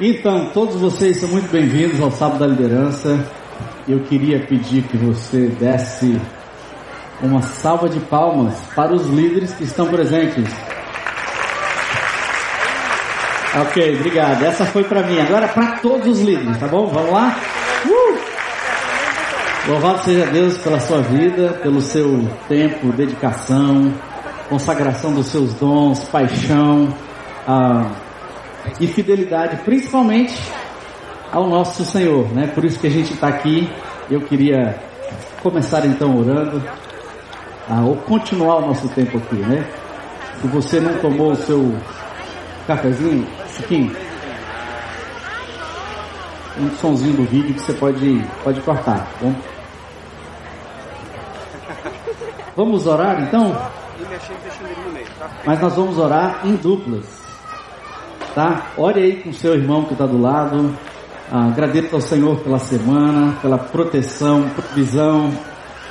Então, todos vocês são muito bem-vindos ao Sábado da Liderança. Eu queria pedir que você desse uma salva de palmas para os líderes que estão presentes. Ok, obrigado. Essa foi para mim. Agora para todos os líderes, tá bom? Vamos lá? Uh! Louvado seja Deus pela sua vida, pelo seu tempo, dedicação, consagração dos seus dons, paixão ah, e fidelidade, principalmente ao nosso Senhor, né? Por isso que a gente está aqui. Eu queria começar então orando, ah, ou continuar o nosso tempo aqui, né? Se você não tomou o seu cafezinho, Chiquinho, um sonzinho do vídeo que você pode, pode cortar, tá bom? Vamos orar então? Mas nós vamos orar em duplas, tá? Ore aí com seu irmão que está do lado. Agradeço ao Senhor pela semana, pela proteção, provisão,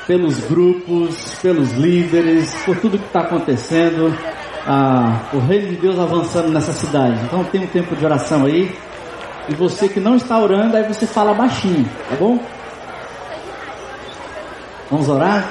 pelos grupos, pelos líderes, por tudo que está acontecendo ah, o reino de Deus avançando nessa cidade. Então tem um tempo de oração aí. E você que não está orando, aí você fala baixinho, tá bom? Vamos orar?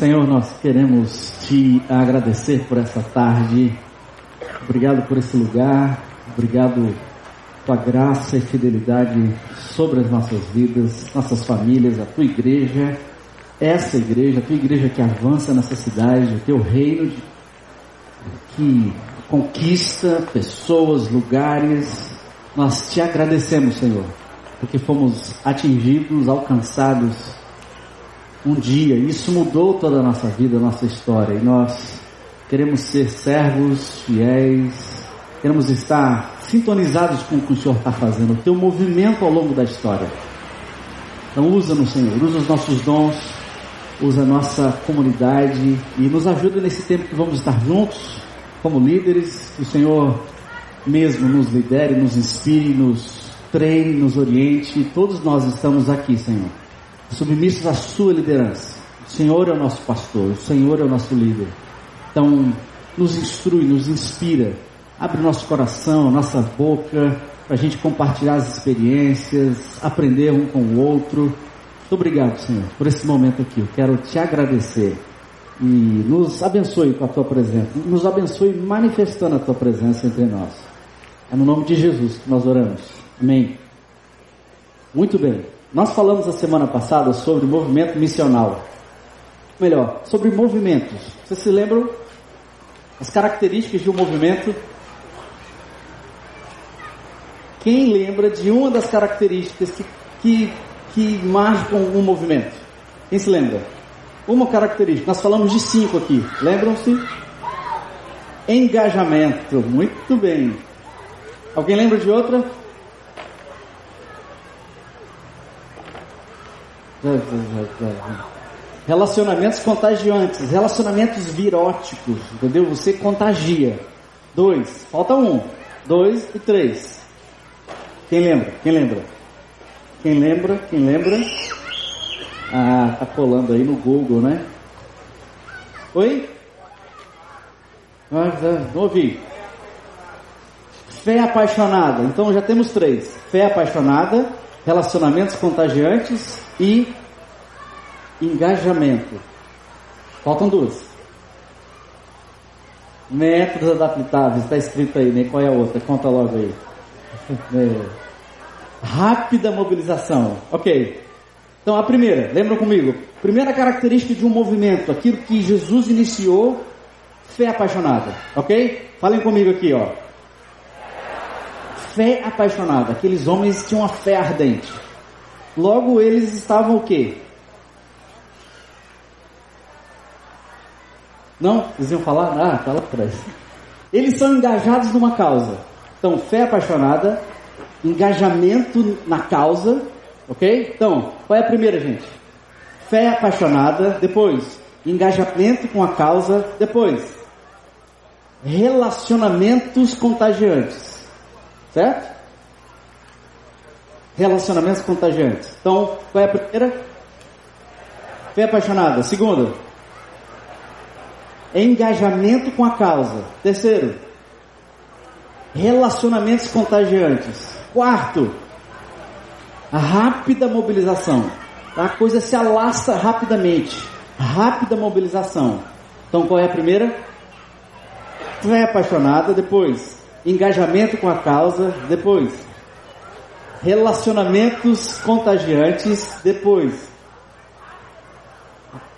Senhor, nós queremos te agradecer por essa tarde. Obrigado por esse lugar. Obrigado tua graça e fidelidade sobre as nossas vidas, nossas famílias, a tua igreja, essa igreja, a tua igreja que avança nessa cidade, o teu reino que conquista pessoas, lugares. Nós te agradecemos, Senhor, porque fomos atingidos, alcançados um dia. Isso mudou toda a nossa vida, a nossa história. E nós queremos ser servos fiéis, queremos estar sintonizados com o que o Senhor está fazendo, o teu movimento ao longo da história. Então usa-nos, Senhor, usa os nossos dons, usa a nossa comunidade e nos ajuda nesse tempo que vamos estar juntos como líderes, que o Senhor mesmo nos lidere, nos inspire, nos treine, nos oriente. Todos nós estamos aqui, Senhor submissos à sua liderança. O Senhor é o nosso pastor, o Senhor é o nosso líder. Então, nos instrui, nos inspira, abre nosso coração, nossa boca, para a gente compartilhar as experiências, aprender um com o outro. Muito obrigado, Senhor, por esse momento aqui. Eu quero te agradecer e nos abençoe com a tua presença, nos abençoe manifestando a tua presença entre nós. É no nome de Jesus que nós oramos. Amém. Muito bem. Nós falamos a semana passada sobre movimento missional. Melhor, sobre movimentos. Vocês se lembram as características de um movimento? Quem lembra de uma das características que, que, que marcam um movimento? Quem se lembra? Uma característica. Nós falamos de cinco aqui. Lembram-se? Engajamento. Muito bem. Alguém lembra de outra? Relacionamentos contagiantes, relacionamentos viróticos, entendeu? Você contagia. Dois, falta um. Dois e três. Quem lembra? Quem lembra? Quem lembra? Quem lembra? Ah, tá colando aí no Google, né? Oi? Ah, não ouvi. Fé apaixonada. Então já temos três: fé apaixonada, relacionamentos contagiantes e engajamento. Faltam duas. Métodos adaptáveis, está escrito aí, né? Qual é a outra? Conta logo aí. É. Rápida mobilização. Ok. Então, a primeira, lembram comigo? Primeira característica de um movimento, aquilo que Jesus iniciou, fé apaixonada, ok? Falem comigo aqui, ó. Fé apaixonada. Aqueles homens tinham uma fé ardente. Logo, eles estavam o quê? Não? Vocês iam falar? Ah, tá lá atrás. Eles são engajados numa causa. Então, fé apaixonada, engajamento na causa, ok? Então, qual é a primeira, gente? Fé apaixonada, depois, engajamento com a causa, depois, relacionamentos contagiantes, certo? Relacionamentos contagiantes. Então, qual é a primeira? Fé apaixonada. Segunda, engajamento com a causa. Terceiro, relacionamentos contagiantes. Quarto, a rápida mobilização. A coisa se alastra rapidamente. Rápida mobilização. Então qual é a primeira? Fé apaixonada. Depois, engajamento com a causa. Depois, relacionamentos contagiantes. Depois,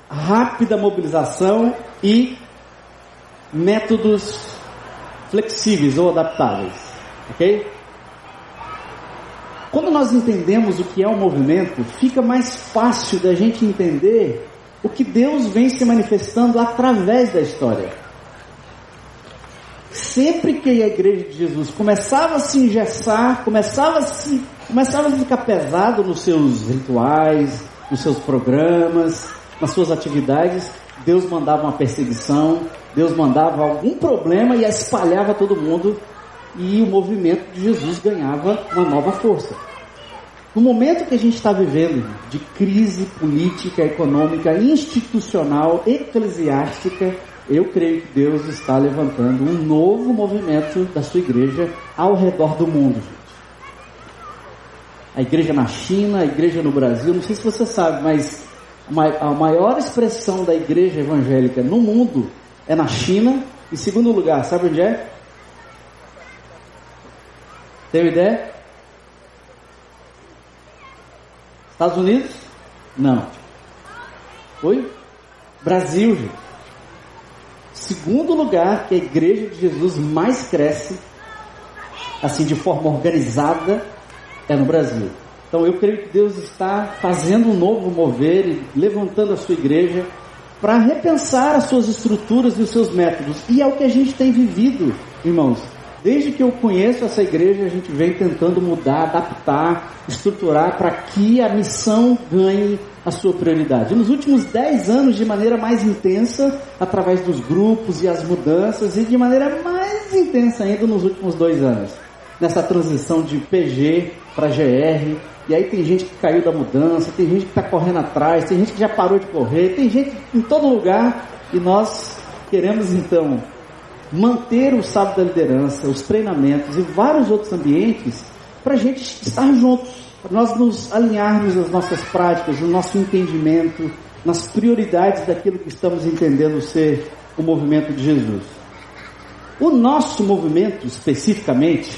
rápida mobilização e métodos flexíveis ou adaptáveis. Ok? Quando nós entendemos o que é um movimento, fica mais fácil da gente entender o que Deus vem se manifestando através da história. Sempre que a igreja de Jesus começava a se engessar, começava a, se, começava a ficar pesado nos seus rituais, nos seus programas, nas suas atividades, Deus mandava uma perseguição, Deus mandava algum problema e espalhava todo mundo e o movimento de Jesus ganhava uma nova força. No momento que a gente está vivendo de crise política, econômica, institucional, eclesiástica, eu creio que Deus está levantando um novo movimento da sua igreja ao redor do mundo. A igreja na China, a igreja no Brasil, não sei se você sabe, mas a maior expressão da igreja evangélica no mundo é na China. Em segundo lugar, sabe onde é? Tem ideia? Estados Unidos? Não. Oi? Brasil, gente. Segundo lugar que a igreja de Jesus mais cresce, assim de forma organizada, é no Brasil. Então eu creio que Deus está fazendo um novo mover e levantando a sua igreja para repensar as suas estruturas e os seus métodos. E é o que a gente tem vivido, irmãos. Desde que eu conheço essa igreja, a gente vem tentando mudar, adaptar, estruturar para que a missão ganhe a sua prioridade. Nos últimos 10 anos, de maneira mais intensa, através dos grupos e as mudanças, e de maneira mais intensa ainda nos últimos dois anos, nessa transição de PG para GR, e aí tem gente que caiu da mudança, tem gente que está correndo atrás, tem gente que já parou de correr, tem gente em todo lugar e nós queremos então manter o sábado da liderança, os treinamentos e vários outros ambientes para a gente estar juntos, para nós nos alinharmos nas nossas práticas, no nosso entendimento, nas prioridades daquilo que estamos entendendo ser o movimento de Jesus. O nosso movimento especificamente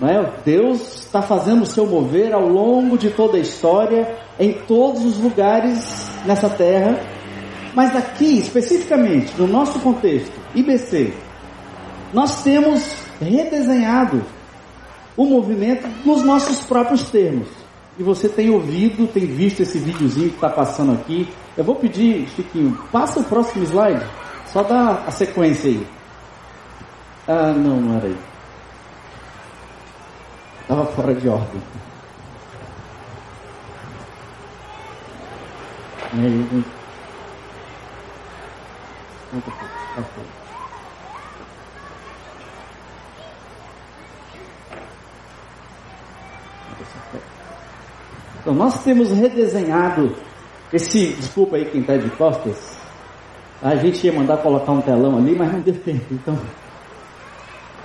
não é? Deus está fazendo o seu mover ao longo de toda a história, em todos os lugares nessa terra. Mas aqui, especificamente, no nosso contexto, IBC, nós temos redesenhado o movimento nos nossos próprios termos. E você tem ouvido, tem visto esse videozinho que está passando aqui. Eu vou pedir, Chiquinho, passa o próximo slide. Só dá a sequência aí. Ah, não, não era aí. Estava fora de ordem. Aí, então, nós temos redesenhado esse, desculpa aí quem está de costas, a gente ia mandar colocar um telão ali, mas não deu tempo. Então,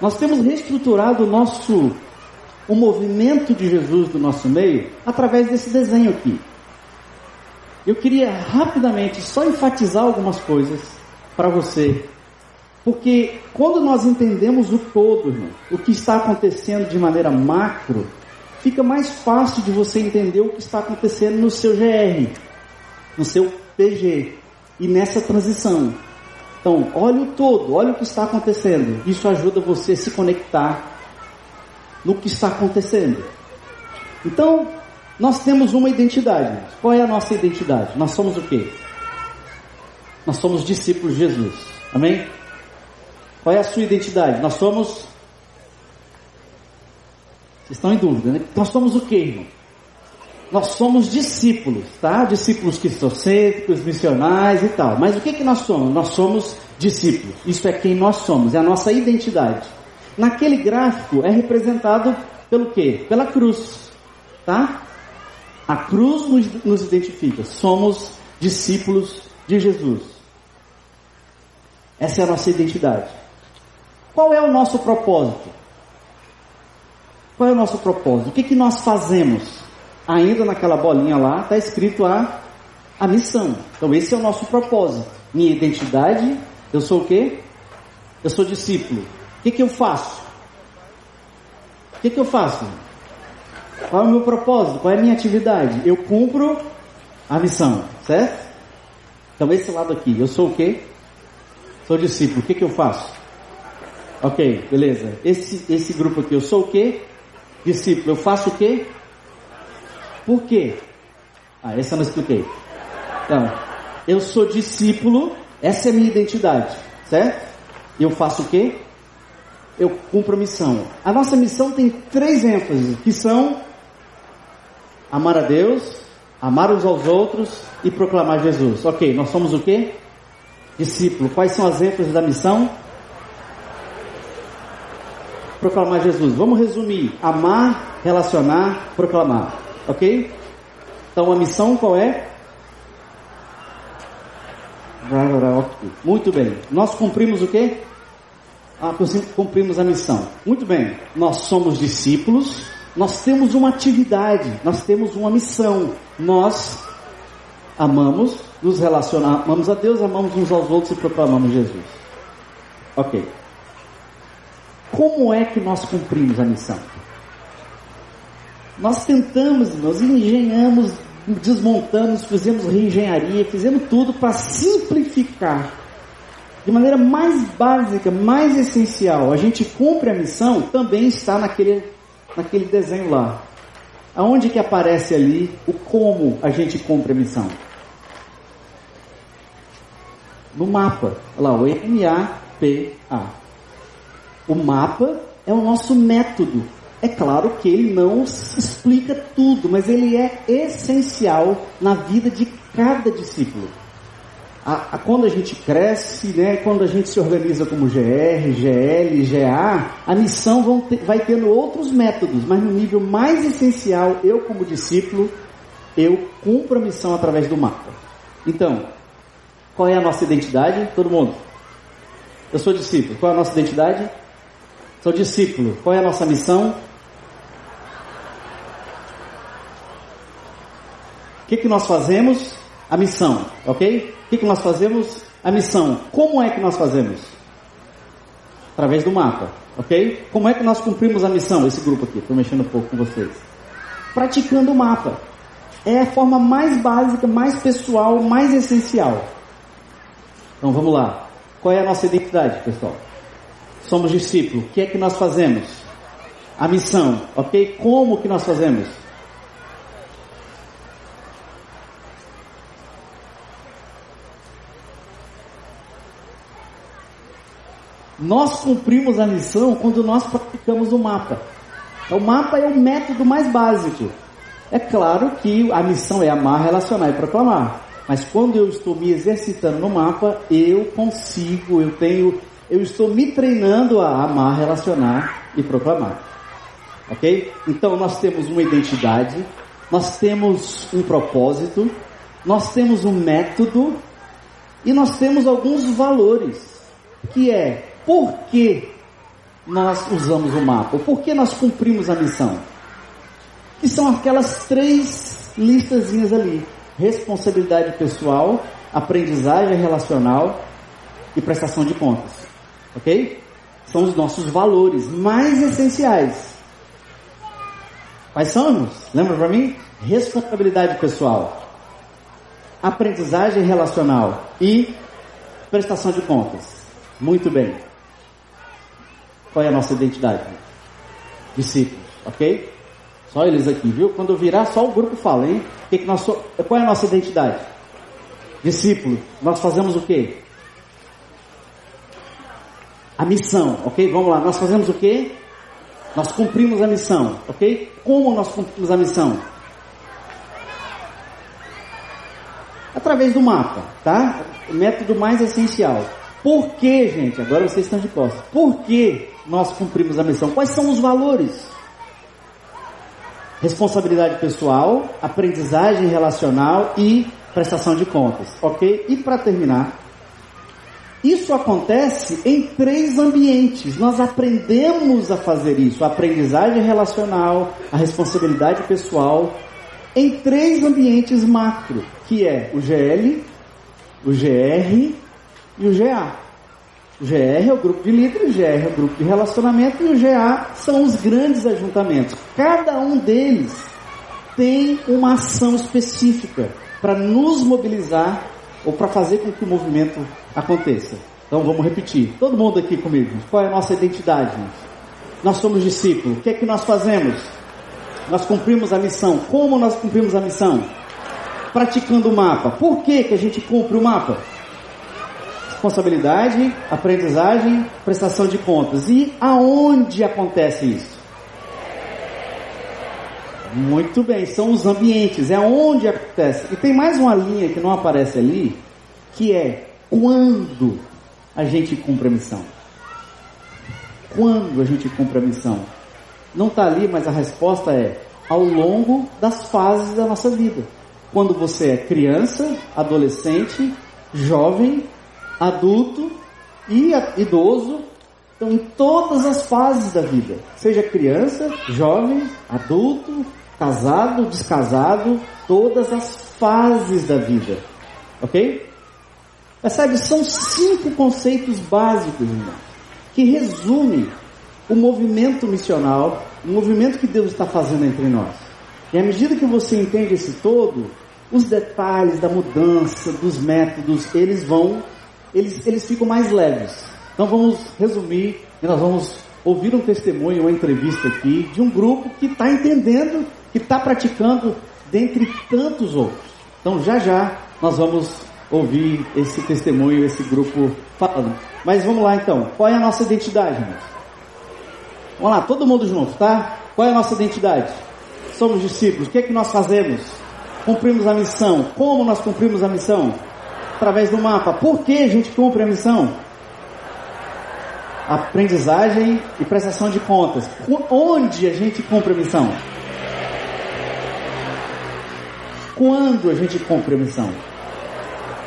nós temos reestruturado o nosso o movimento de Jesus do nosso meio através desse desenho aqui. Eu queria rapidamente só enfatizar algumas coisas para você, porque quando nós entendemos o todo, irmão, o que está acontecendo de maneira macro, fica mais fácil de você entender o que está acontecendo no seu GR, no seu PG e nessa transição. Então, olha o todo, olha o que está acontecendo. Isso ajuda você a se conectar no que está acontecendo. Então, nós temos uma identidade. Qual é a nossa identidade? Nós somos o quê? Nós somos discípulos de Jesus. Amém? Qual é a sua identidade? Nós somos. Vocês estão em dúvida, né? Nós somos o quê, irmão? Nós somos discípulos, tá? Discípulos cristocêntricos, missionais e tal. Mas o que, que nós somos? Nós somos discípulos. Isso é quem nós somos, é a nossa identidade. Naquele gráfico é representado pelo quê? Pela cruz, tá? A cruz nos, nos identifica. Somos discípulos de Jesus. Essa é a nossa identidade. Qual é o nosso propósito? Qual é o nosso propósito? O que, que nós fazemos? Ainda naquela bolinha lá está escrito a, a missão. Então esse é o nosso propósito. Minha identidade, eu sou o quê? Eu sou discípulo. O que, que eu faço? O que, que eu faço? Qual é o meu propósito? Qual é a minha atividade? Eu cumpro a missão, certo? Então esse lado aqui, eu sou o quê? Sou discípulo. O que, que eu faço? Ok, beleza. Esse, esse grupo aqui, eu sou o quê? Discípulo. Eu faço o quê? Por quê? Ah, essa eu não expliquei. Então, eu sou discípulo, essa é minha identidade, certo? E eu faço o quê? Eu cumpro a missão. A nossa missão tem três ênfases, que são amar a Deus, amar uns aos outros e proclamar Jesus. Ok, nós somos o quê? Discípulo. Quais são as ênfases da missão? Proclamar Jesus. Vamos resumir: amar, relacionar, proclamar. Ok? Então a missão qual é? Muito bem. Nós cumprimos o quê? Ah, cumprimos a missão. Muito bem. Nós somos discípulos. Nós temos uma atividade. Nós temos uma missão. Nós amamos, nos relacionamos, amamos a Deus, amamos uns aos outros e proclamamos Jesus. Ok. Como é que nós cumprimos a missão? Nós tentamos, nós engenhamos, desmontamos, fizemos reengenharia, fizemos tudo para simplificar de maneira mais básica, mais essencial. A gente cumpre a missão também está naquele, naquele desenho lá. Aonde que aparece ali o como a gente cumpre a missão? No mapa. Lá, o M-A-P-A. O mapa é o nosso método é claro que ele não explica tudo, mas ele é essencial na vida de cada discípulo. A, a, quando a gente cresce, né, quando a gente se organiza como GR, GL, GA, a missão ter, vai tendo outros métodos, mas no nível mais essencial, eu como discípulo, eu cumpro a missão através do mapa. Então, qual é a nossa identidade? Todo mundo. Eu sou discípulo. Qual é a nossa identidade? Sou discípulo. Qual é a nossa missão? O que, que nós fazemos? A missão, ok? O que, que nós fazemos? A missão. Como é que nós fazemos? Através do mapa, ok? Como é que nós cumprimos a missão? Esse grupo aqui, estou mexendo um pouco com vocês. Praticando o mapa. É a forma mais básica, mais pessoal, mais essencial. Então vamos lá. Qual é a nossa identidade, pessoal? Somos discípulos. O que é que nós fazemos? A missão, ok? Como que nós fazemos? Nós cumprimos a missão quando nós praticamos o mapa. O mapa é o método mais básico. É claro que a missão é amar, relacionar e proclamar. Mas quando eu estou me exercitando no mapa, eu consigo, eu tenho, eu estou me treinando a amar, relacionar e proclamar. Ok? Então nós temos uma identidade, nós temos um propósito, nós temos um método e nós temos alguns valores, que é por que nós usamos o mapa? Por que nós cumprimos a missão? Que são aquelas três listazinhas ali: responsabilidade pessoal, aprendizagem relacional e prestação de contas. Ok? São os nossos valores mais essenciais. Quais são? Lembra para mim? Responsabilidade pessoal, aprendizagem relacional e prestação de contas. Muito bem. Qual é a nossa identidade? Discípulos, ok? Só eles aqui, viu? Quando eu virar, só o grupo fala, hein? Que que nós so... Qual é a nossa identidade? Discípulo. Nós fazemos o quê? A missão, ok? Vamos lá. Nós fazemos o quê? Nós cumprimos a missão, ok? Como nós cumprimos a missão? Através do mapa, tá? O método mais essencial. Por que, gente? Agora vocês estão de costas. Por que nós cumprimos a missão? Quais são os valores? Responsabilidade pessoal, aprendizagem relacional e prestação de contas, ok? E para terminar, isso acontece em três ambientes. Nós aprendemos a fazer isso: a aprendizagem relacional, a responsabilidade pessoal, em três ambientes macro, que é o GL, o GR e o GA. O GR é o grupo de líderes, o GR é o grupo de relacionamento e o GA são os grandes ajuntamentos. Cada um deles tem uma ação específica para nos mobilizar ou para fazer com que o movimento aconteça. Então vamos repetir. Todo mundo aqui comigo. Qual é a nossa identidade? Nós somos discípulos. O que é que nós fazemos? Nós cumprimos a missão. Como nós cumprimos a missão? Praticando o mapa. Por que, que a gente cumpre o mapa? Responsabilidade, aprendizagem, prestação de contas. E aonde acontece isso? Muito bem, são os ambientes, é onde acontece. E tem mais uma linha que não aparece ali, que é quando a gente cumpre a missão. Quando a gente cumpre a missão. Não está ali, mas a resposta é ao longo das fases da nossa vida. Quando você é criança, adolescente, jovem, adulto e idoso, então em todas as fases da vida, seja criança, jovem, adulto, casado, descasado, todas as fases da vida. Ok? Percebe? São cinco conceitos básicos, irmão, que resumem o movimento missional, o movimento que Deus está fazendo entre nós. E à medida que você entende esse todo, os detalhes da mudança, dos métodos, eles vão, eles, eles ficam mais leves. Então vamos resumir e nós vamos ouvir um testemunho, uma entrevista aqui de um grupo que está entendendo que está praticando dentre tantos outros. Então já já nós vamos ouvir esse testemunho, esse grupo falando. Mas vamos lá então, qual é a nossa identidade, irmãos? Vamos lá, todo mundo junto, tá? Qual é a nossa identidade? Somos discípulos, o que é que nós fazemos? Cumprimos a missão. Como nós cumprimos a missão? Através do mapa. Por que a gente cumpre a missão? Aprendizagem e prestação de contas. Onde a gente cumpre a missão? Quando a gente cumpre a missão?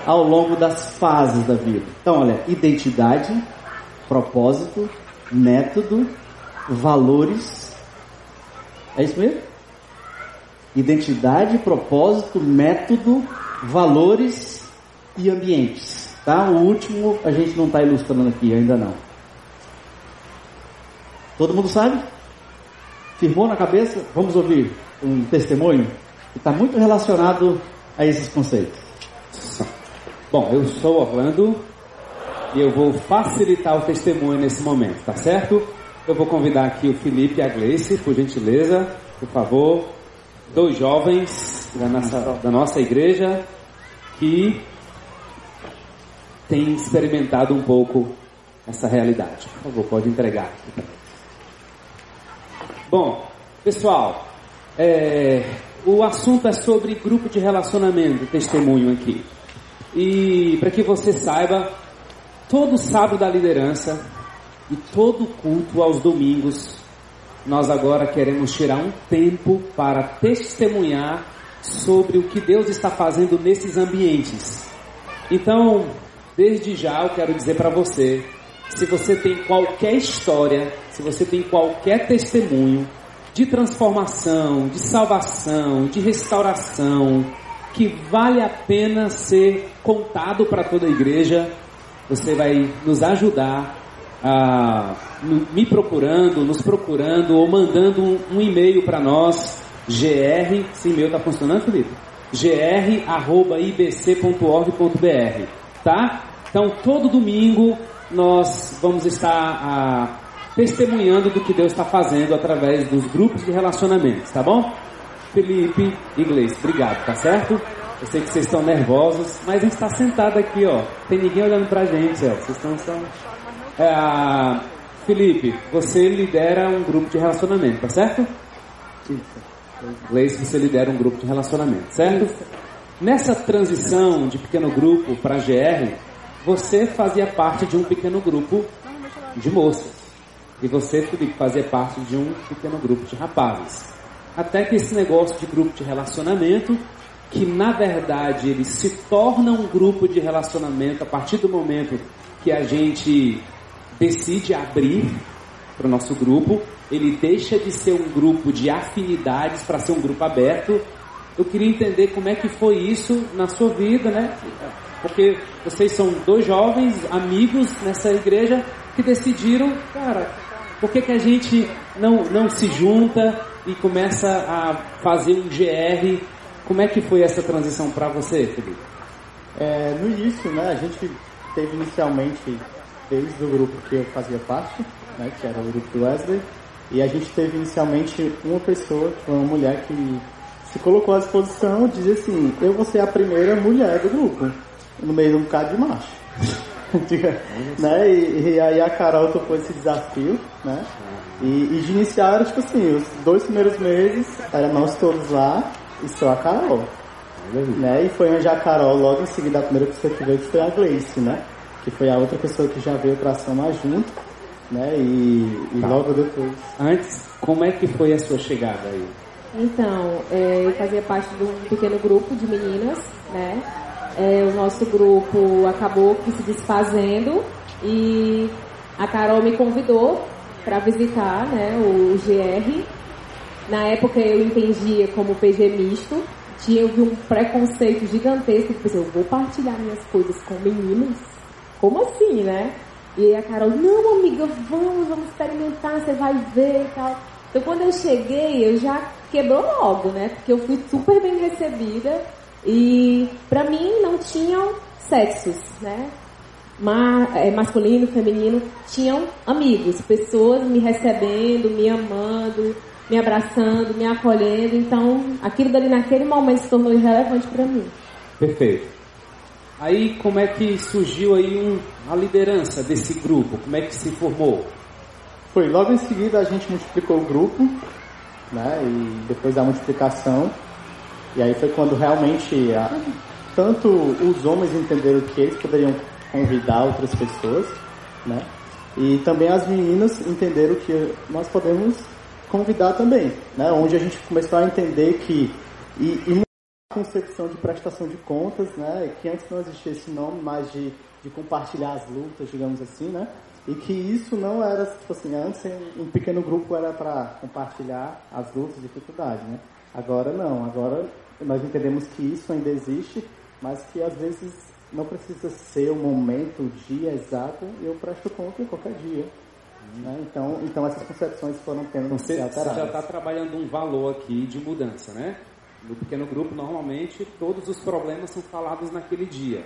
Ao longo das fases da vida. Então, olha, identidade, propósito, método, valores. É isso mesmo? Identidade, propósito, método, valores e ambientes. Tá? O último a gente não está ilustrando aqui, ainda não. Todo mundo sabe? Firmou na cabeça? Vamos ouvir um testemunho? está muito relacionado a esses conceitos. Bom, eu sou Orlando e eu vou facilitar o testemunho nesse momento, tá certo? Eu vou convidar aqui o Felipe e a Gleice, por gentileza, por favor. Dois jovens da nossa, da nossa igreja que têm experimentado um pouco essa realidade. Por favor, pode entregar. Bom, pessoal, é, o assunto é sobre grupo de relacionamento, testemunho aqui. E para que você saiba, todo sábado da liderança e todo culto aos domingos, nós agora queremos tirar um tempo para testemunhar sobre o que Deus está fazendo nesses ambientes. Então, desde já eu quero dizer para você, se você tem qualquer história, se você tem qualquer testemunho, de transformação, de salvação, de restauração, que vale a pena ser contado para toda a igreja, você vai nos ajudar ah, me procurando, nos procurando ou mandando um, um e-mail para nós, gr, esse e-mail está funcionando, Felipe? gr.ibc.org.br, tá? Então, todo domingo nós vamos estar ah, testemunhando do que Deus está fazendo através dos grupos de relacionamentos, tá bom? Felipe, inglês, obrigado, tá certo? Eu sei que vocês estão nervosos, mas a gente está sentado aqui, ó. Tem ninguém olhando pra gente, ó. Vocês estão. É, Felipe, você lidera um grupo de relacionamento, tá certo? Gleice, você lidera um grupo de relacionamento, certo? Nessa transição de pequeno grupo para GR, você fazia parte de um pequeno grupo de moças. E você, Felipe, fazia parte de um pequeno grupo de rapazes. Até que esse negócio de grupo de relacionamento que na verdade ele se torna um grupo de relacionamento a partir do momento que a gente decide abrir para o nosso grupo, ele deixa de ser um grupo de afinidades para ser um grupo aberto. Eu queria entender como é que foi isso na sua vida, né? Porque vocês são dois jovens amigos nessa igreja que decidiram, cara, por que, que a gente não, não se junta e começa a fazer um GR como é que foi essa transição para você, Felipe? É, no início, né, a gente teve inicialmente, desde o grupo que eu fazia parte, né, que era o grupo do Wesley, e a gente teve inicialmente uma pessoa, que foi uma mulher que se colocou à disposição dizia assim, eu vou ser a primeira mulher do grupo, no meio de um bocado de macho. né? E, e, aí a Carol topou esse desafio, né? E, e de iniciar, tipo assim, os dois primeiros meses, eram nós todos lá, e só a Carol. Né? E foi onde a Carol, logo em seguida, a primeira pessoa que veio foi a Gleice, né? Que foi a outra pessoa que já veio pra ação mais junto, né? E, e tá. logo depois. Antes, como é que foi a sua chegada aí? Então, é, eu fazia parte de um pequeno grupo de meninas, né? É, o nosso grupo acabou se desfazendo e a Carol me convidou para visitar né, o GR na época eu entendia como PG misto, tinha um preconceito gigantesco, eu pensei, eu vou partilhar minhas coisas com meninos? Como assim, né? E a Carol, não amiga, vamos, vamos experimentar, você vai ver e tal. Então quando eu cheguei, eu já quebrou logo, né? Porque eu fui super bem recebida e pra mim não tinham sexos, né? Ma é, masculino, feminino, tinham amigos, pessoas me recebendo, me amando, me abraçando, me acolhendo. Então, aquilo dali naquele momento se tornou irrelevante para mim. Perfeito. Aí, como é que surgiu aí um, a liderança desse grupo? Como é que se formou? Foi logo em seguida a gente multiplicou o grupo, né? E depois da multiplicação, e aí foi quando realmente a, tanto os homens entenderam que eles poderiam convidar outras pessoas, né? E também as meninas entenderam que nós podemos convidar também, né? onde a gente começou a entender que e, e concepção de prestação de contas, né? que antes não existia esse nome, mas de, de compartilhar as lutas, digamos assim, né? E que isso não era, tipo assim, antes um pequeno grupo era para compartilhar as lutas dificuldades, né? Agora não, agora nós entendemos que isso ainda existe, mas que às vezes não precisa ser o momento, o dia exato, e eu presto conta em qualquer dia. Né? Então, então essas concepções foram tendo então, você, você já está trabalhando um valor aqui de mudança, né? No pequeno grupo, normalmente, todos os problemas são falados naquele dia.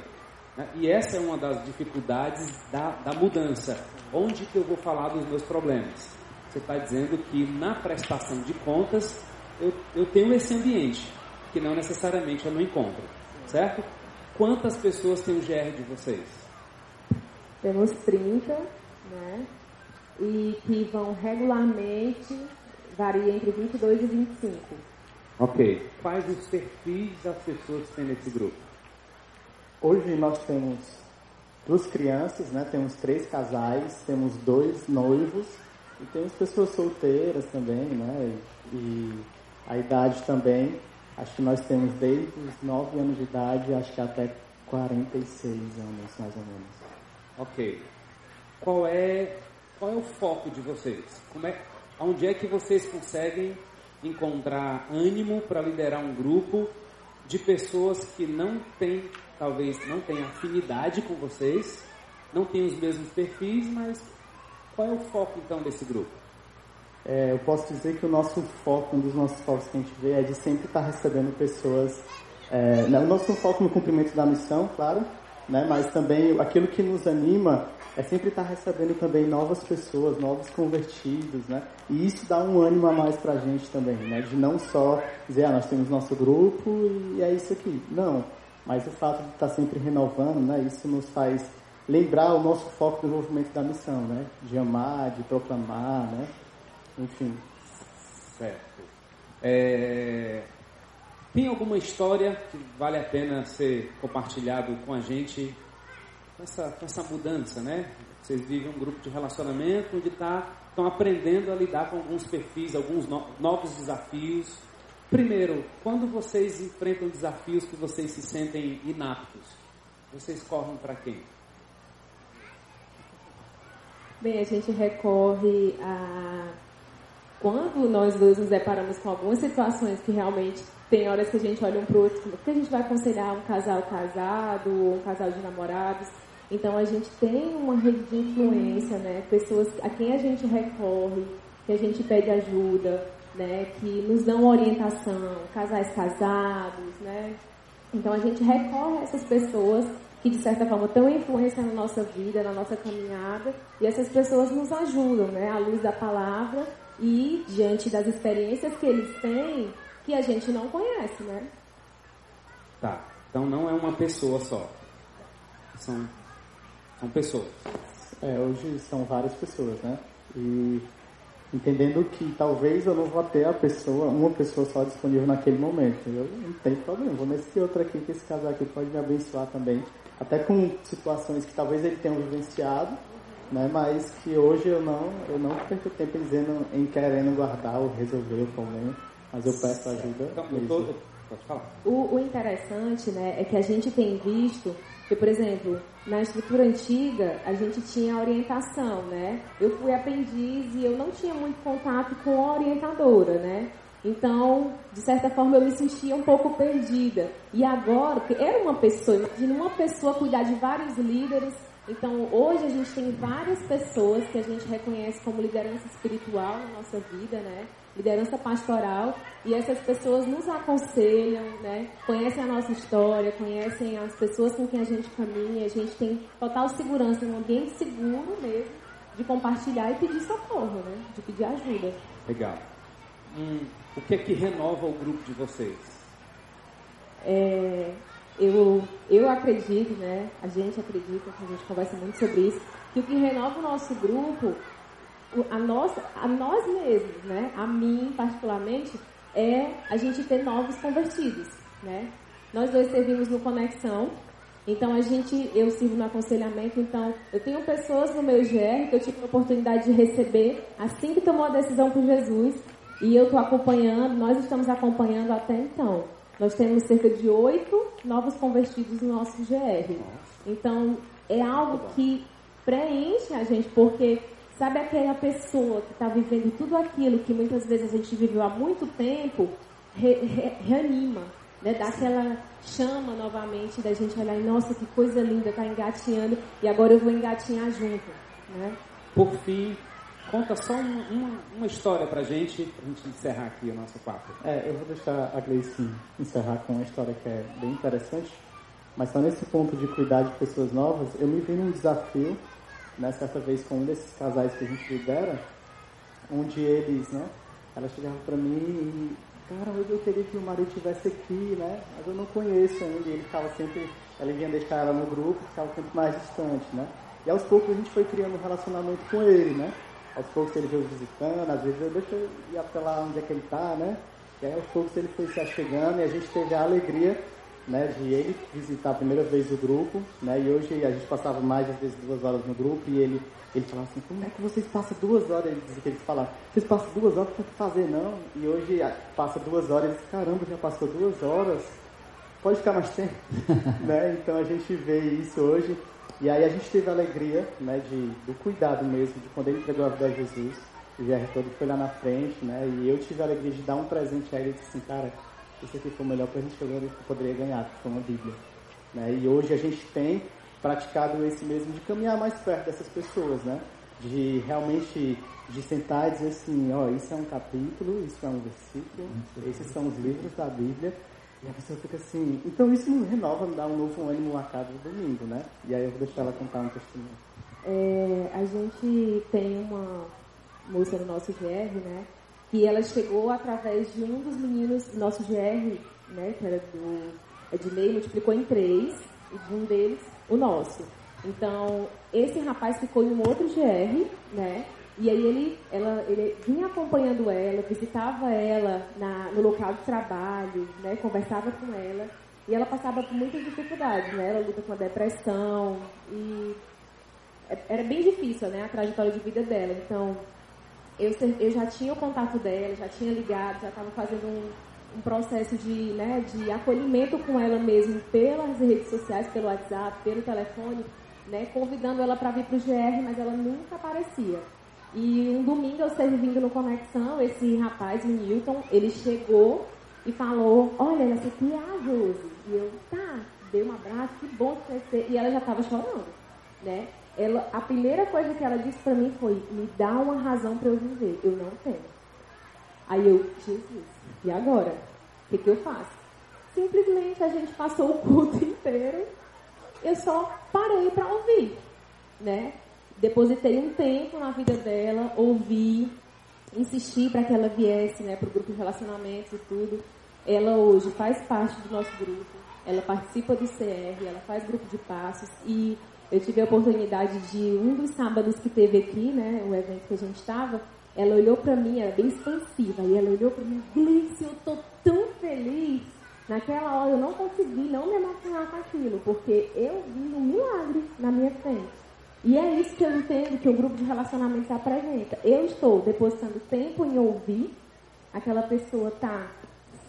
Né? E essa é uma das dificuldades da, da mudança. Onde que eu vou falar dos meus problemas? Você está dizendo que na prestação de contas, eu, eu tenho esse ambiente, que não necessariamente eu não encontro. Certo? Quantas pessoas tem o GR de vocês? Temos 30, né? e que vão regularmente, varia entre 22 e 25. Ok. Quais os perfis das pessoas que tem nesse grupo? Hoje nós temos duas crianças, né? temos três casais, temos dois noivos e temos pessoas solteiras também, né? E a idade também, acho que nós temos desde os 9 anos de idade, acho que até 46 anos, mais ou menos. Ok. Qual é qual é o foco de vocês? Como é, onde é que vocês conseguem encontrar ânimo para liderar um grupo de pessoas que não têm, talvez não têm afinidade com vocês, não têm os mesmos perfis, mas Qual é o foco então desse grupo? É, eu posso dizer que o nosso foco, um dos nossos focos que a gente vê é de sempre estar recebendo pessoas. É, o nosso foco no cumprimento da missão, claro, né, mas também aquilo que nos anima é sempre estar recebendo também novas pessoas, novos convertidos, né? E isso dá um ânimo a mais pra gente também, né? De não só dizer, ah, nós temos nosso grupo e é isso aqui. Não. Mas o fato de estar sempre renovando, né? Isso nos faz lembrar o nosso foco no movimento da missão, né? De amar, de proclamar, né? Enfim. Certo. É... Tem alguma história que vale a pena ser compartilhado com a gente com essa, com essa mudança, né? Vocês vivem um grupo de relacionamento onde tá, estão aprendendo a lidar com alguns perfis, alguns no, novos desafios. Primeiro, quando vocês enfrentam desafios que vocês se sentem inaptos, vocês correm para quem? Bem, a gente recorre a. Quando nós dois nos deparamos com algumas situações que realmente tem horas que a gente olha um para o outro, porque a gente vai aconselhar um casal casado, um casal de namorados. Então a gente tem uma rede de influência, né? Pessoas a quem a gente recorre, que a gente pede ajuda, né? Que nos dão orientação, casais casados, né? Então a gente recorre a essas pessoas que de certa forma têm influência na nossa vida, na nossa caminhada, e essas pessoas nos ajudam, né? À luz da palavra e diante das experiências que eles têm, que a gente não conhece, né? Tá. Então não é uma pessoa só. São são pessoas. É, hoje são várias pessoas, né? E entendendo que talvez eu não vou ter a pessoa, uma pessoa só disponível naquele momento. Eu não tenho problema, vou nesse outro aqui, que esse casal aqui pode me abençoar também. Até com situações que talvez ele tenha vivenciado, né? Mas que hoje eu não, eu não perco tempo dizendo em querendo guardar ou resolver o problema, mas eu peço ajuda. Então, eu tô, pode falar. O, o interessante, né, é que a gente tem visto porque, por exemplo, na estrutura antiga, a gente tinha orientação, né? Eu fui aprendiz e eu não tinha muito contato com a orientadora, né? Então, de certa forma, eu me sentia um pouco perdida. E agora, era uma pessoa, imagina uma pessoa cuidar de vários líderes. Então, hoje a gente tem várias pessoas que a gente reconhece como liderança espiritual na nossa vida, né? liderança pastoral, e essas pessoas nos aconselham, né? conhecem a nossa história, conhecem as pessoas com quem a gente caminha, a gente tem total segurança, um ambiente seguro mesmo, de compartilhar e pedir socorro, né? de pedir ajuda. Legal. Hum, o que é que renova o grupo de vocês? É, eu, eu acredito, né? a gente acredita, a gente conversa muito sobre isso, que o que renova o nosso grupo a, nossa, a nós mesmos, né? A mim, particularmente, é a gente ter novos convertidos, né? Nós dois servimos no Conexão, então a gente, eu sirvo no aconselhamento, então eu tenho pessoas no meu GR que eu tive a oportunidade de receber assim que tomou a decisão por Jesus e eu estou acompanhando, nós estamos acompanhando até então. Nós temos cerca de oito novos convertidos no nosso GR. Então é algo que preenche a gente, porque Sabe aquela pessoa que está vivendo tudo aquilo que muitas vezes a gente viveu há muito tempo, re, re, reanima, né? Dá aquela chama novamente da gente olhar e, nossa, que coisa linda, está engatinhando e agora eu vou engatinhar junto, né? Por fim, conta só uma, uma, uma história pra gente, pra gente encerrar aqui o nosso papo. É, eu vou deixar a Gleice encerrar com uma história que é bem interessante, mas só nesse ponto de cuidar de pessoas novas, eu me vi num desafio né, certa vez com um desses casais que a gente lidera, onde eles, né, ela chegava para mim e, cara, eu queria que o marido estivesse aqui, né, mas eu não conheço ainda, e ele ficava sempre, ela vinha deixar ela no grupo, ficava sempre mais distante, né, e aos poucos a gente foi criando um relacionamento com ele, né, aos poucos ele veio visitando, às vezes eu deixo eu ir até lá onde é que ele tá, né, e aí aos poucos ele foi se achegando e a gente teve a alegria né, de ele visitar a primeira vez o grupo, né, e hoje a gente passava mais às vezes duas horas no grupo e ele, ele falava assim, como é que vocês passam duas horas? Ele dizia que eles falavam, vocês passam duas horas para fazer não? E hoje passa duas horas, eles, caramba, já passou duas horas, pode ficar mais tempo, né, então a gente vê isso hoje, e aí a gente teve a alegria, né, de, do cuidado mesmo, de quando ele entregou a vida a Jesus, o GR todo foi lá na frente, né, e eu tive a alegria de dar um presente a ele e disse assim, cara, esse aqui foi o melhor presente que eu poderia ganhar, que foi uma Bíblia. Né? E hoje a gente tem praticado esse mesmo de caminhar mais perto dessas pessoas, né? de realmente de sentar e dizer assim, ó, isso é um capítulo, isso é um versículo, esses são os livros da Bíblia. E a pessoa fica assim, então isso me renova, me dá um novo ânimo a cada domingo, né? E aí eu vou deixar ela contar um testemunho. É, a gente tem uma moça no nosso GR, né? Que ela chegou através de um dos meninos do nosso GR, né? Que era do Ednei, multiplicou em três, e de um deles, o nosso. Então, esse rapaz ficou em um outro GR, né? E aí ele, ela, ele vinha acompanhando ela, visitava ela na, no local de trabalho, né? Conversava com ela. E ela passava por muitas dificuldades, né? Ela luta com a depressão e é, era bem difícil, né? A trajetória de vida dela. Então, eu, eu já tinha o contato dela, já tinha ligado, já estava fazendo um, um processo de, né, de acolhimento com ela mesmo pelas redes sociais, pelo WhatsApp, pelo telefone, né, convidando ela para vir para o GR, mas ela nunca aparecia. E um domingo eu servindo no Conexão, esse rapaz, o Newton, ele chegou e falou, olha, essa aqui é a Rose. E eu, tá, dei um abraço, que bom que você... E ela já estava chorando, né? Ela, a primeira coisa que ela disse para mim foi, me dá uma razão para eu viver. Eu não tenho. Aí eu, Jesus, e agora? O que, que eu faço? Simplesmente a gente passou o culto inteiro, eu só parei para ouvir, né? Depositei um tempo na vida dela, ouvi, insisti para que ela viesse, né, para o grupo de relacionamentos e tudo. Ela hoje faz parte do nosso grupo, ela participa do CR, ela faz grupo de passos e eu tive a oportunidade de um dos sábados que teve aqui, né, o evento que a gente estava, ela olhou para mim, era bem expansiva, e ela olhou para mim, Gleice, eu tô tão feliz. Naquela hora eu não consegui não me emocionar com aquilo, porque eu vi um milagre na minha frente. E é isso que eu entendo que o grupo de relacionamento apresenta. Eu estou depositando tempo em ouvir, aquela pessoa está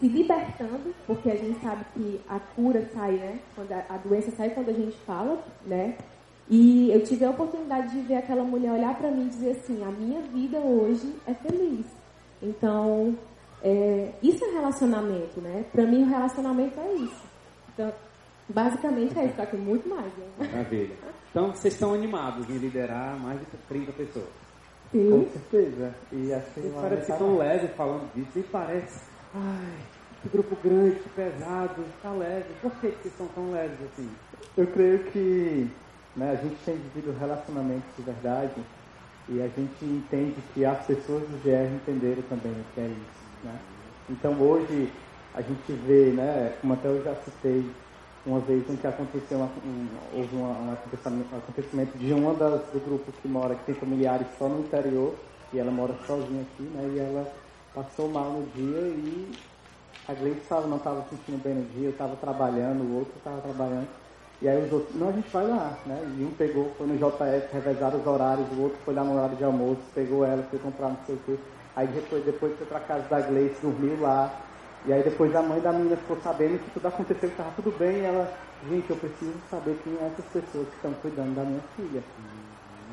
se libertando, porque a gente sabe que a cura sai, né? Quando a, doença sai quando a gente fala, né? E eu tive a oportunidade de ver aquela mulher olhar para mim e dizer assim: a minha vida hoje é feliz. Então, é, isso é relacionamento, né? Para mim, o relacionamento é isso. Então, basicamente é isso, só que muito mais. Né? Maravilha. Então, vocês estão animados em liderar mais de 30 pessoas? Sim. Com certeza. E assim, Vocês parecem tão leve falando disso. E parece, ai, que grupo grande, que pesado, tá leve. Por que vocês estão tão leves assim? Eu creio que né? A gente tem vivido relacionamentos de verdade e a gente entende que as pessoas do GR entenderam também o que é isso. Né? Então hoje a gente vê, né, como até eu já citei uma vez em que aconteceu um, houve um, acontecimento, de uma das do grupo que mora, que tem familiares só no interior, e ela mora sozinha aqui, né? E ela passou mal no dia e a Gleice não estava se sentindo bem no dia, eu estava trabalhando, o outro estava trabalhando. E aí os outros, não, a gente vai lá, né? E um pegou, foi no JF, revezaram os horários, o outro foi lá no horário de almoço, pegou ela, foi comprar não sei o quê. Aí depois, depois foi pra casa da Gleice, dormiu lá. E aí depois a mãe da menina ficou sabendo que tudo aconteceu, que estava tudo bem, e ela, gente, eu preciso saber quem é essas pessoas que estão cuidando da minha filha.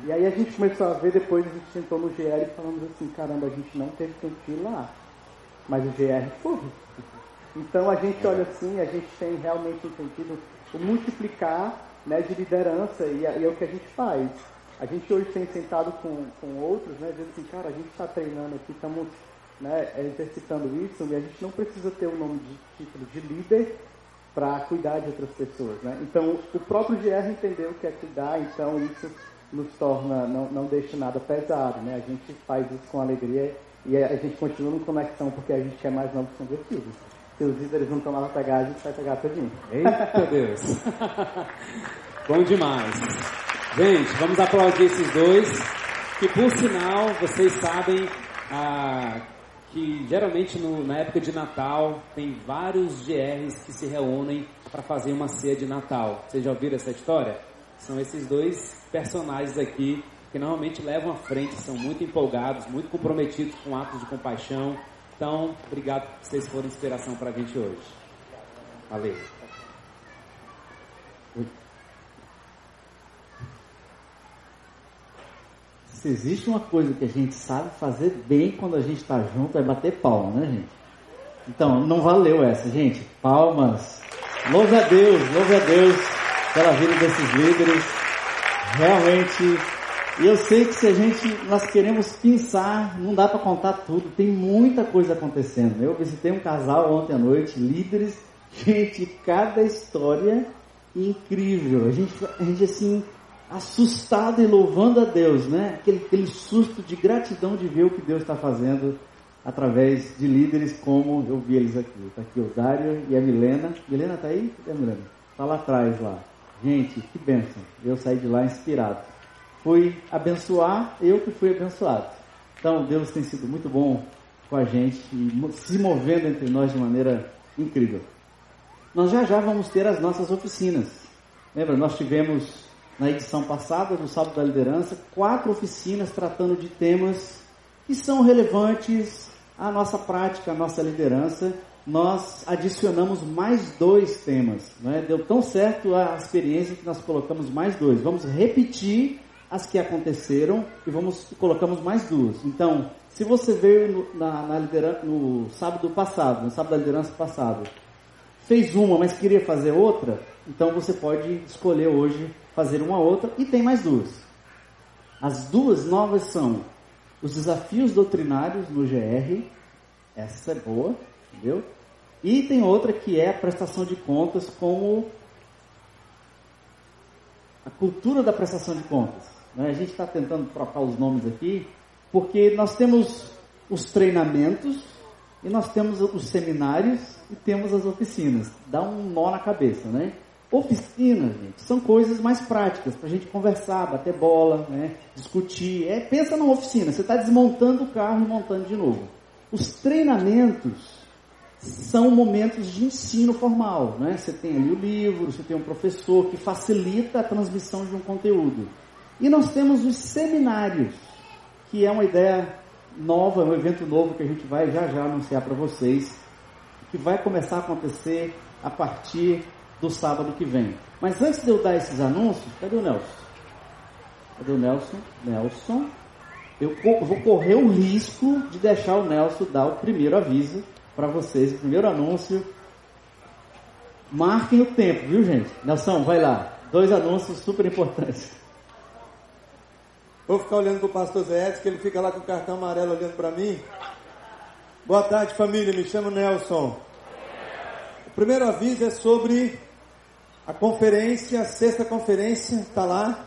E aí a gente começou a ver, depois a gente sentou no GR e falamos assim, caramba, a gente não teve ir lá. Mas o GR foi. Então a gente olha assim, a gente tem realmente entendido o multiplicar né, de liderança e, é, e, é o que a gente faz. A gente hoje tem sentado com, com outros, né, dizendo assim, cara, a gente está treinando aqui, estamos né, exercitando isso e a gente não precisa ter o nome de título de líder para cuidar de outras pessoas. Né? Então, o próprio GR entendeu o que é cuidar, então isso nos torna, não, não deixa nada pesado. Né? A gente faz isso com alegria e a gente continua em conexão porque a gente é mais novo objetivo se os líderes não para pegar, a gente vai pegar tudinho. Eita Deus! Bom demais. Gente, vamos aplaudir esses dois, que por sinal, vocês sabem ah, que geralmente no, na época de Natal tem vários GRs que se reúnem para fazer uma ceia de Natal. Vocês já ouviram essa história? São esses dois personagens aqui que normalmente levam à frente, são muito empolgados, muito comprometidos com atos de compaixão, então, obrigado por vocês foram inspiração para a gente hoje. Valeu. Se existe uma coisa que a gente sabe fazer bem quando a gente está junto, é bater palma, né, gente? Então, não valeu essa, gente. Palmas. Louve a Deus, louve a Deus pela vida desses líderes. Realmente E eu sei que se a gente, nós queremos pensar, não dá para contar tudo, tem muita coisa acontecendo. Eu visitei um casal ontem à noite, líderes, gente, cada história incrível. A gente, a gente assim, assustado e louvando a Deus, né? Aquele, aquele susto de gratidão de ver o que Deus está fazendo através de líderes como eu vi eles aqui. Está aqui o Dário e a Milena. Milena está aí? Cadê a Milena? Está lá atrás lá. Gente, que bênção. Eu saí de lá inspirado. Fui abençoar, eu que fui abençoado. Então Deus tem sido muito bom com a gente e se movendo entre nós de maneira incrível. Nós já já vamos ter as nossas oficinas. Lembra, nós tivemos na edição passada do Sábado da Liderança quatro oficinas tratando de temas que são relevantes à nossa prática, à nossa liderança. Nós adicionamos mais dois temas. Né? Deu tão certo a experiência que nós colocamos mais dois. Vamos repetir as que aconteceram e vamos colocamos mais duas. Então, se você veio no, na, na liderança, no sábado passado, no sábado da liderança passado, fez uma, mas queria fazer outra, então você pode escolher hoje fazer uma outra e tem mais duas. As duas novas são os desafios doutrinários no GR, essa é boa, entendeu? E tem outra que é a prestação de contas como a cultura da prestação de contas. Né? A gente está tentando trocar os nomes aqui, porque nós temos os treinamentos e nós temos os seminários e temos as oficinas. Dá um nó na cabeça, né? Oficinas, gente, são coisas mais práticas para a gente conversar, bater bola, né? discutir. É, pensa numa oficina, você está desmontando o carro e montando de novo. Os treinamentos são momentos de ensino formal, né? Você tem ali o livro, você tem um professor que facilita a transmissão de um conteúdo. E nós temos os seminários, que é uma ideia nova, um evento novo que a gente vai já já anunciar para vocês, que vai começar a acontecer a partir do sábado que vem. Mas antes de eu dar esses anúncios, cadê o Nelson? Cadê o Nelson? Nelson. Eu vou correr o risco de deixar o Nelson dar o primeiro aviso para vocês, o primeiro anúncio. Marquem o tempo, viu gente? Nelson, vai lá. Dois anúncios super importantes. Vou ficar olhando para o pastor Zé Edson, que ele fica lá com o cartão amarelo olhando para mim. Boa tarde, família. Me chamo Nelson. O primeiro aviso é sobre a conferência, a sexta conferência, está lá,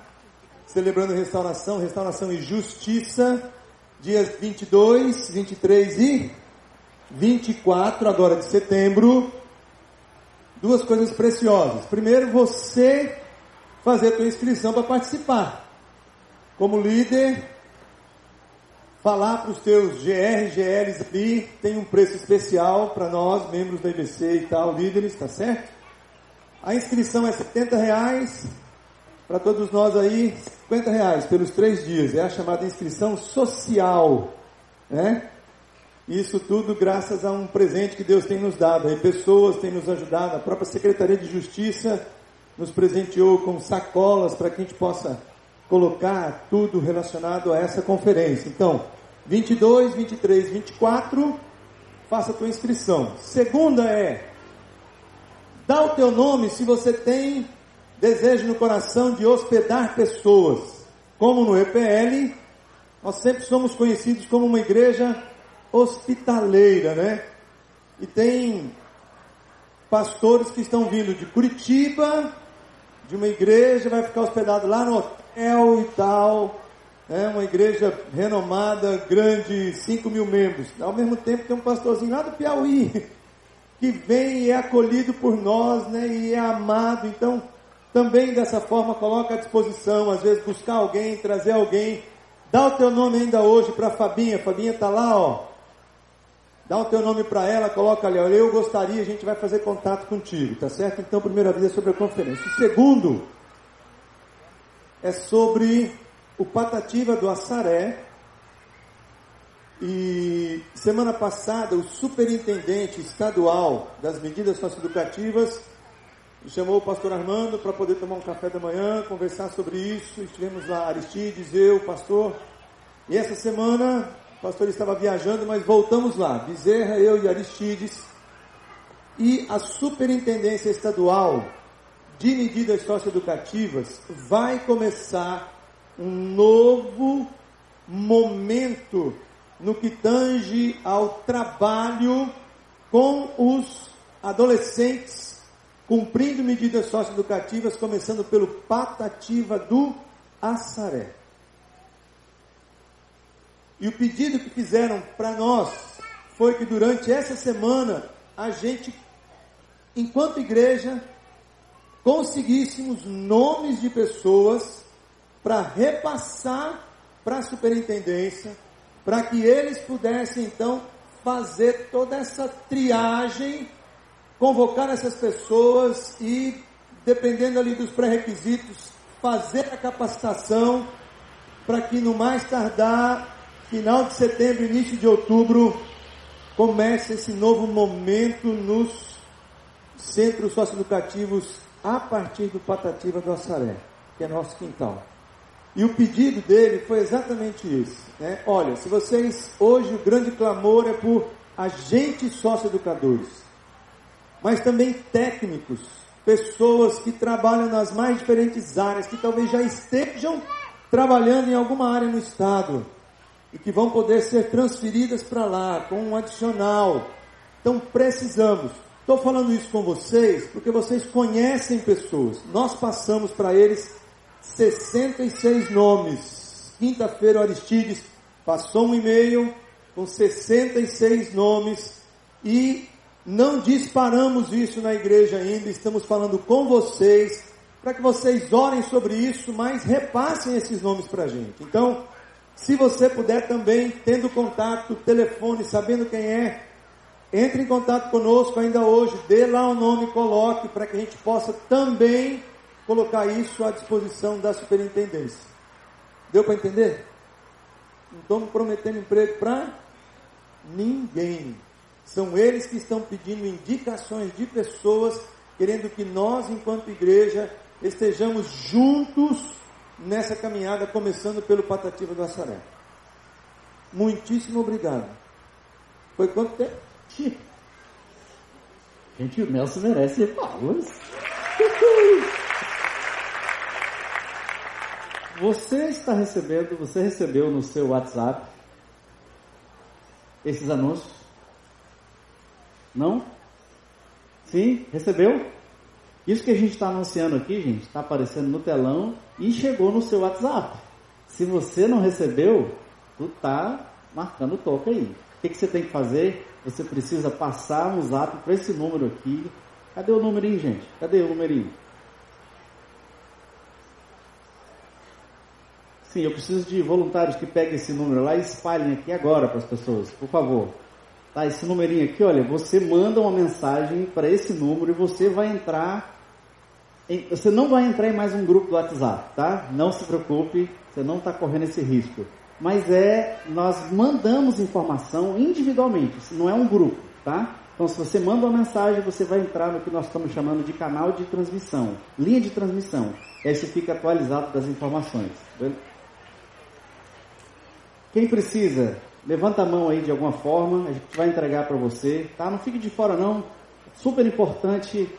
celebrando restauração, restauração e justiça, dias 22, 23 e 24 agora de setembro. Duas coisas preciosas. Primeiro, você fazer a sua inscrição para participar. Como líder, falar para os teus GR, GLs ali, tem um preço especial para nós, membros da IBC e tal, líderes, tá certo? A inscrição é 70 reais, para todos nós aí, 50 reais pelos três dias. É a chamada inscrição social, né? Isso tudo graças a um presente que Deus tem nos dado. Aí pessoas têm nos ajudado, a própria Secretaria de Justiça nos presenteou com sacolas para que a gente possa colocar tudo relacionado a essa conferência. Então, 22, 23, 24, faça a tua inscrição. Segunda é, dá o teu nome se você tem desejo no coração de hospedar pessoas. Como no EPL, nós sempre somos conhecidos como uma igreja hospitaleira, né? E tem pastores que estão vindo de Curitiba, de uma igreja, vai ficar hospedado lá no hotel e tal. É uma igreja renomada, grande, 5 mil membros. Ao mesmo tempo tem um pastorzinho lá do Piauí, que vem e é acolhido por nós, né? E é amado. Então, também dessa forma, coloca à disposição, às vezes buscar alguém, trazer alguém. Dá o teu nome ainda hoje para Fabinha. Fabinha está lá, ó. Dá o teu nome para ela, coloca ali, olha, eu gostaria, a gente vai fazer contato contigo, tá certo? Então, primeira vez é sobre a conferência. O segundo é sobre o Patativa do Assaré. E semana passada, o superintendente estadual das medidas socioeducativas chamou o pastor Armando para poder tomar um café da manhã, conversar sobre isso. Estivemos lá, Aristides, eu, pastor. E essa semana o pastor estava viajando, mas voltamos lá. Bezerra, eu e Aristides. E a Superintendência Estadual de Medidas Socioeducativas vai começar um novo momento no que tange ao trabalho com os adolescentes, cumprindo medidas socioeducativas, começando pelo Patativa do Assaré. E o pedido que fizeram para nós foi que durante essa semana a gente, enquanto igreja, conseguíssemos nomes de pessoas para repassar para a superintendência, para que eles pudessem então fazer toda essa triagem, convocar essas pessoas e, dependendo ali dos pré-requisitos, fazer a capacitação para que no mais tardar, final de setembro, início de outubro, comece esse novo momento nos centros socioeducativos a partir do Patativa do Assaré, que é nosso quintal. E o pedido dele foi exatamente esse. Né? Olha, se vocês, hoje o grande clamor é por agentes socioeducadores, mas também técnicos, pessoas que trabalham nas mais diferentes áreas, que talvez já estejam trabalhando em alguma área no Estado e que vão poder ser transferidas para lá com um adicional. Então precisamos Estou falando isso com vocês porque vocês conhecem pessoas. Nós passamos para eles 66 nomes. Quinta-feira, Aristides passou um e-mail com 66 nomes e não disparamos isso na igreja ainda. Estamos falando com vocês para que vocês orem sobre isso, mas repassem esses nomes para a gente. Então, se você puder também, tendo contato, telefone, sabendo quem é, entre em contato conosco ainda hoje, dê lá o nome, coloque, para que a gente possa também colocar isso à disposição da superintendência. Deu para entender? Não estamos prometendo emprego para ninguém. São eles que estão pedindo indicações de pessoas, querendo que nós, enquanto igreja, estejamos juntos nessa caminhada, começando pelo Patativa do Assaré. Muitíssimo obrigado. Foi quanto tempo? Gente, o Nelson merece palmas. Você está recebendo, você recebeu no seu WhatsApp esses anúncios? Não? Sim? Recebeu? Isso que a gente está anunciando aqui, gente, está aparecendo no telão e chegou no seu WhatsApp. Se você não recebeu, tu tá marcando o toque aí. O que, que você tem que fazer? você precisa passar um zap para esse número aqui. Cadê o numerinho, gente? Cadê o numerinho? Sim, eu preciso de voluntários que peguem esse número lá e espalhem aqui agora para as pessoas, por favor. Tá, esse numerinho aqui, olha, você manda uma mensagem para esse número e você vai entrar. Em, você não vai entrar em mais um grupo do WhatsApp, tá? Não se preocupe, você não está correndo esse risco mas é nós mandamos informação individualmente, não é um grupo, tá? Então, se você manda uma mensagem, você vai entrar no que nós estamos chamando de canal de transmissão, linha de transmissão. E aí você fica atualizado das informações. Tá Quem precisa, levanta a mão aí de alguma forma, a gente vai entregar para você, tá? Não fique de fora não. Super importante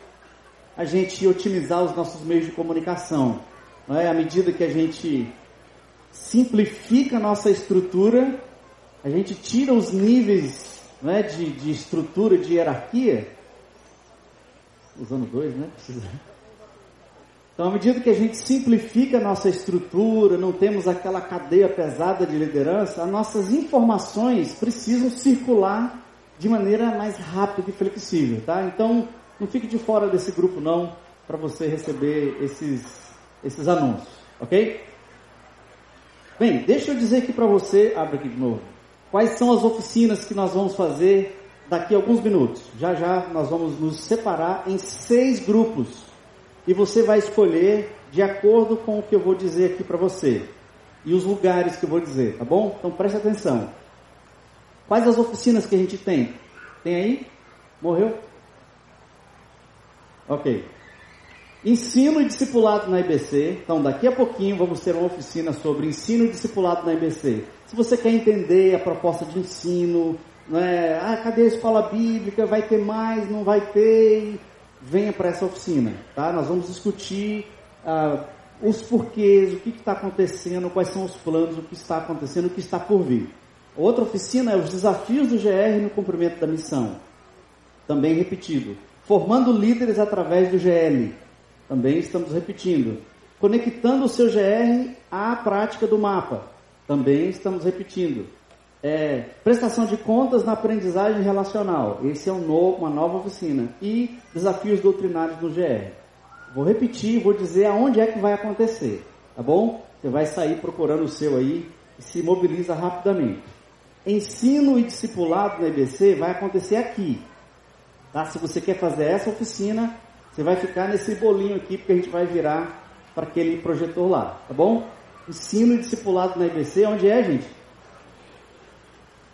a gente otimizar os nossos meios de comunicação. Não é? À medida que a gente simplifica a nossa estrutura, a gente tira os níveis né, de, de estrutura, de hierarquia. Usando dois, né? Então, à medida que a gente simplifica a nossa estrutura, não temos aquela cadeia pesada de liderança, as nossas informações precisam circular de maneira mais rápida e flexível, tá? Então, não fique de fora desse grupo não, para você receber esses, esses anúncios, ok? Bem, deixa eu dizer aqui para você, abre aqui de novo, quais são as oficinas que nós vamos fazer daqui a alguns minutos. Já já nós vamos nos separar em seis grupos e você vai escolher de acordo com o que eu vou dizer aqui para você e os lugares que eu vou dizer, tá bom? Então preste atenção. Quais as oficinas que a gente tem? Tem aí? Morreu? Ok. Ensino e discipulado na IBC. Então, daqui a pouquinho vamos ter uma oficina sobre ensino e discipulado na IBC. Se você quer entender a proposta de ensino, né? ah, cadê a escola bíblica? Vai ter mais? Não vai ter? Venha para essa oficina, tá? Nós vamos discutir ah, os porquês, o que está acontecendo, quais são os planos, o que está acontecendo, o que está por vir. Outra oficina é os desafios do GR no cumprimento da missão. Também repetido. Formando líderes através do GL. Também estamos repetindo. Conectando o seu GR à prática do mapa. Também estamos repetindo. É, prestação de contas na aprendizagem relacional. Esse é um novo, uma nova oficina. E desafios doutrinários no GR. Vou repetir, vou dizer aonde é que vai acontecer. Tá bom? Você vai sair procurando o seu aí e se mobiliza rapidamente. Ensino e discipulado no EBC vai acontecer aqui. Tá? Se você quer fazer essa oficina, você vai ficar nesse bolinho aqui, porque a gente vai virar para aquele projetor lá, tá bom? Ensino e discipulado na EBC, onde é, gente?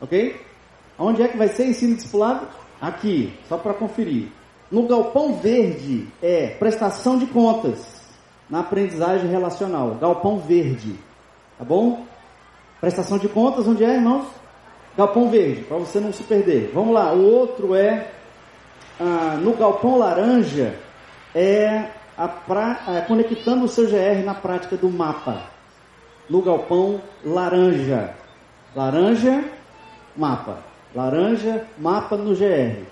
Ok? Onde é que vai ser ensino discipulado? Aqui, só para conferir. No galpão verde é prestação de contas na aprendizagem relacional. Galpão verde, tá bom? Prestação de contas, onde é, irmãos? Galpão verde, para você não se perder. Vamos lá, o outro é ah, no galpão laranja, é, pra, é conectando o seu GR na prática do mapa. No galpão laranja. Laranja, mapa. Laranja, mapa no GR.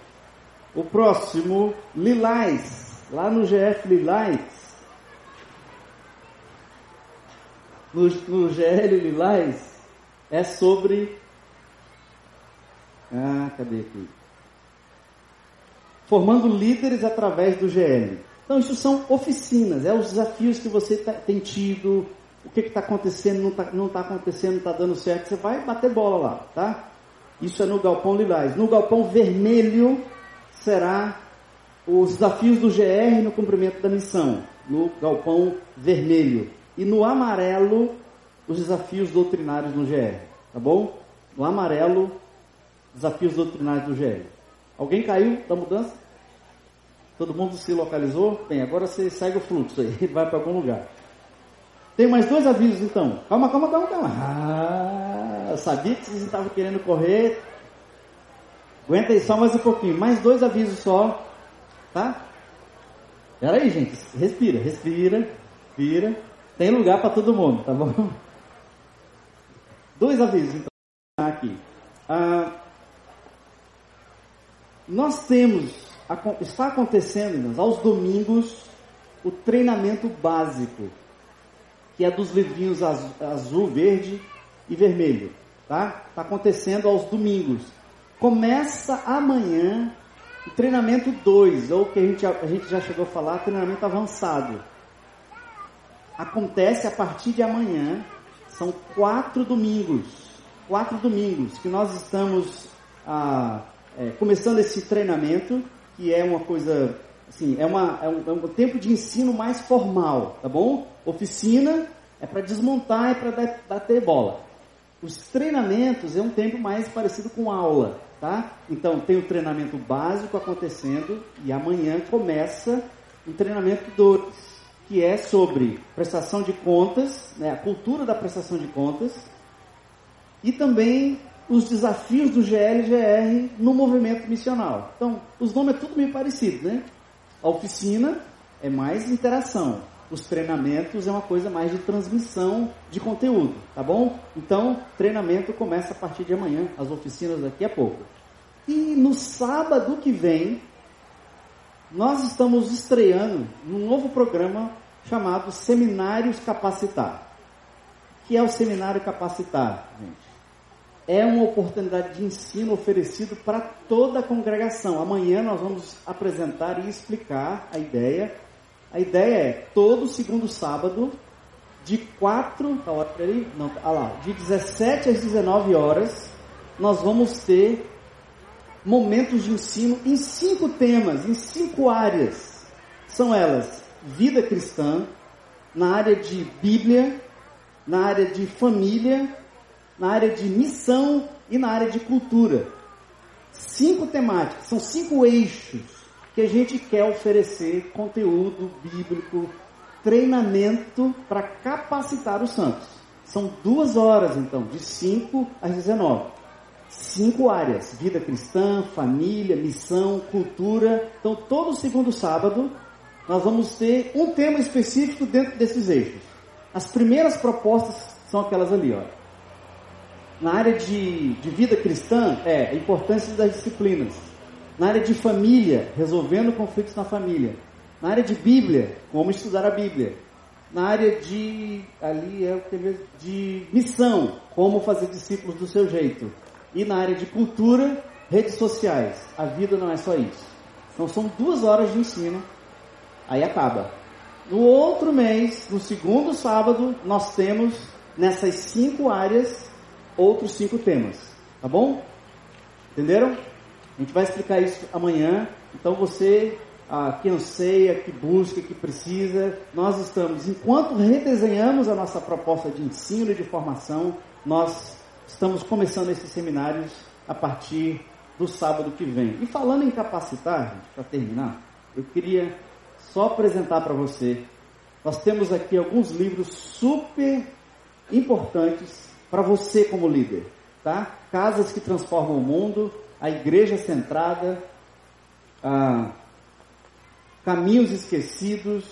O próximo, lilás. Lá no GF Lilás. No, no GL Lilás é sobre ah, cadê aqui? Formando líderes através do GL. Então, isso são oficinas, é os desafios que você tá, tem tido, o que está acontecendo, não está tá acontecendo, não está dando certo, você vai bater bola lá, tá? Isso é no galpão lilás. No galpão vermelho será os desafios do GR no cumprimento da missão, no galpão vermelho. E no amarelo, os desafios doutrinários no GR, tá bom? No amarelo, Desafios doutrinários do GL. Alguém caiu da mudança? Todo mundo se localizou? Bem, agora você segue o fluxo aí, vai para algum lugar. Tem mais dois avisos então. Calma, calma, calma, calma. Ah, eu sabia que vocês estavam querendo correr. Aguenta aí só mais um pouquinho. Mais dois avisos só. Tá? Pera aí, gente. Respira, respira, respira. Tem lugar para todo mundo, tá bom? Dois avisos então. Aqui. Ah, nós temos, está acontecendo, irmãos, aos domingos, o treinamento básico, que é dos livrinhos azul, verde e vermelho, tá? Está acontecendo aos domingos. Começa amanhã o treinamento 2, ou que a gente, a gente já chegou a falar, treinamento avançado. Acontece a partir de amanhã, são quatro domingos, quatro domingos que nós estamos ah, é, começando esse treinamento, que é uma coisa, assim, é, uma, é, um, é um tempo de ensino mais formal, tá bom? Oficina é para desmontar, é para dar, dar ter bola. Os treinamentos é um tempo mais parecido com aula, tá? Então tem o treinamento básico acontecendo e amanhã começa o treinamento 2, que é sobre prestação de contas, né, a cultura da prestação de contas e também os desafios do GLGR no movimento missional. Então, os nomes é tudo meio parecido, né? A oficina é mais interação. Os treinamentos é uma coisa mais de transmissão de conteúdo, tá bom? Então, treinamento começa a partir de amanhã, as oficinas daqui a pouco. E no sábado que vem, nós estamos estreando um novo programa chamado Seminários Capacitar. O que é o Seminário Capacitar, gente? é uma oportunidade de ensino oferecido para toda a congregação. Amanhã nós vamos apresentar e explicar a ideia. A ideia é todo segundo sábado, de 4, tá aí? Não, tá lá, de 17 às 19 horas, nós vamos ter momentos de ensino em cinco temas, em cinco áreas. São elas: vida cristã, na área de Bíblia, na área de família, na área de missão e na área de cultura. Cinco temáticas, são cinco eixos que a gente quer oferecer conteúdo bíblico, treinamento para capacitar os santos. São duas horas, então, de 5 às 19. Cinco áreas: vida cristã, família, missão, cultura. Então, todo segundo sábado, nós vamos ter um tema específico dentro desses eixos. As primeiras propostas são aquelas ali, ó. Na área de, de vida cristã, é a importância das disciplinas. Na área de família, resolvendo conflitos na família. Na área de Bíblia, como estudar a Bíblia. Na área de ali é o que de missão, como fazer discípulos do seu jeito. E na área de cultura, redes sociais. A vida não é só isso. Então são duas horas de ensino, aí acaba. No outro mês, no segundo sábado, nós temos nessas cinco áreas outros cinco temas, tá bom? Entenderam? A gente vai explicar isso amanhã. Então você ah, que anseia, que busca, que precisa, nós estamos, enquanto redesenhamos a nossa proposta de ensino e de formação, nós estamos começando esses seminários a partir do sábado que vem. E falando em capacitar, para terminar, eu queria só apresentar para você. Nós temos aqui alguns livros super importantes para você como líder, tá? Casas que transformam o mundo, a igreja centrada, caminhos esquecidos,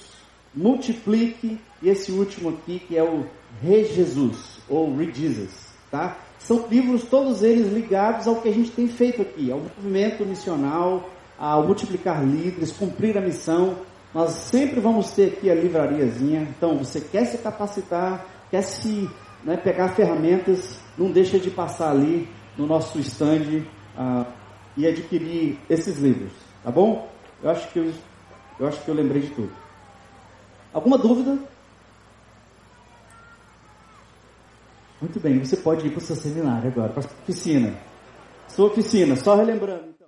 multiplique e esse último aqui que é o Re Jesus ou Re Jesus, tá? São livros todos eles ligados ao que a gente tem feito aqui, ao movimento missional, ao multiplicar líderes, cumprir a missão. Nós sempre vamos ter aqui a livrariazinha. Então, você quer se capacitar, quer se né, pegar ferramentas, não deixa de passar ali no nosso stand ah, e adquirir esses livros, tá bom? Eu acho que eu, eu acho que eu lembrei de tudo. Alguma dúvida? Muito bem, você pode ir para o seu seminário agora, para a oficina. Sua oficina, só relembrando.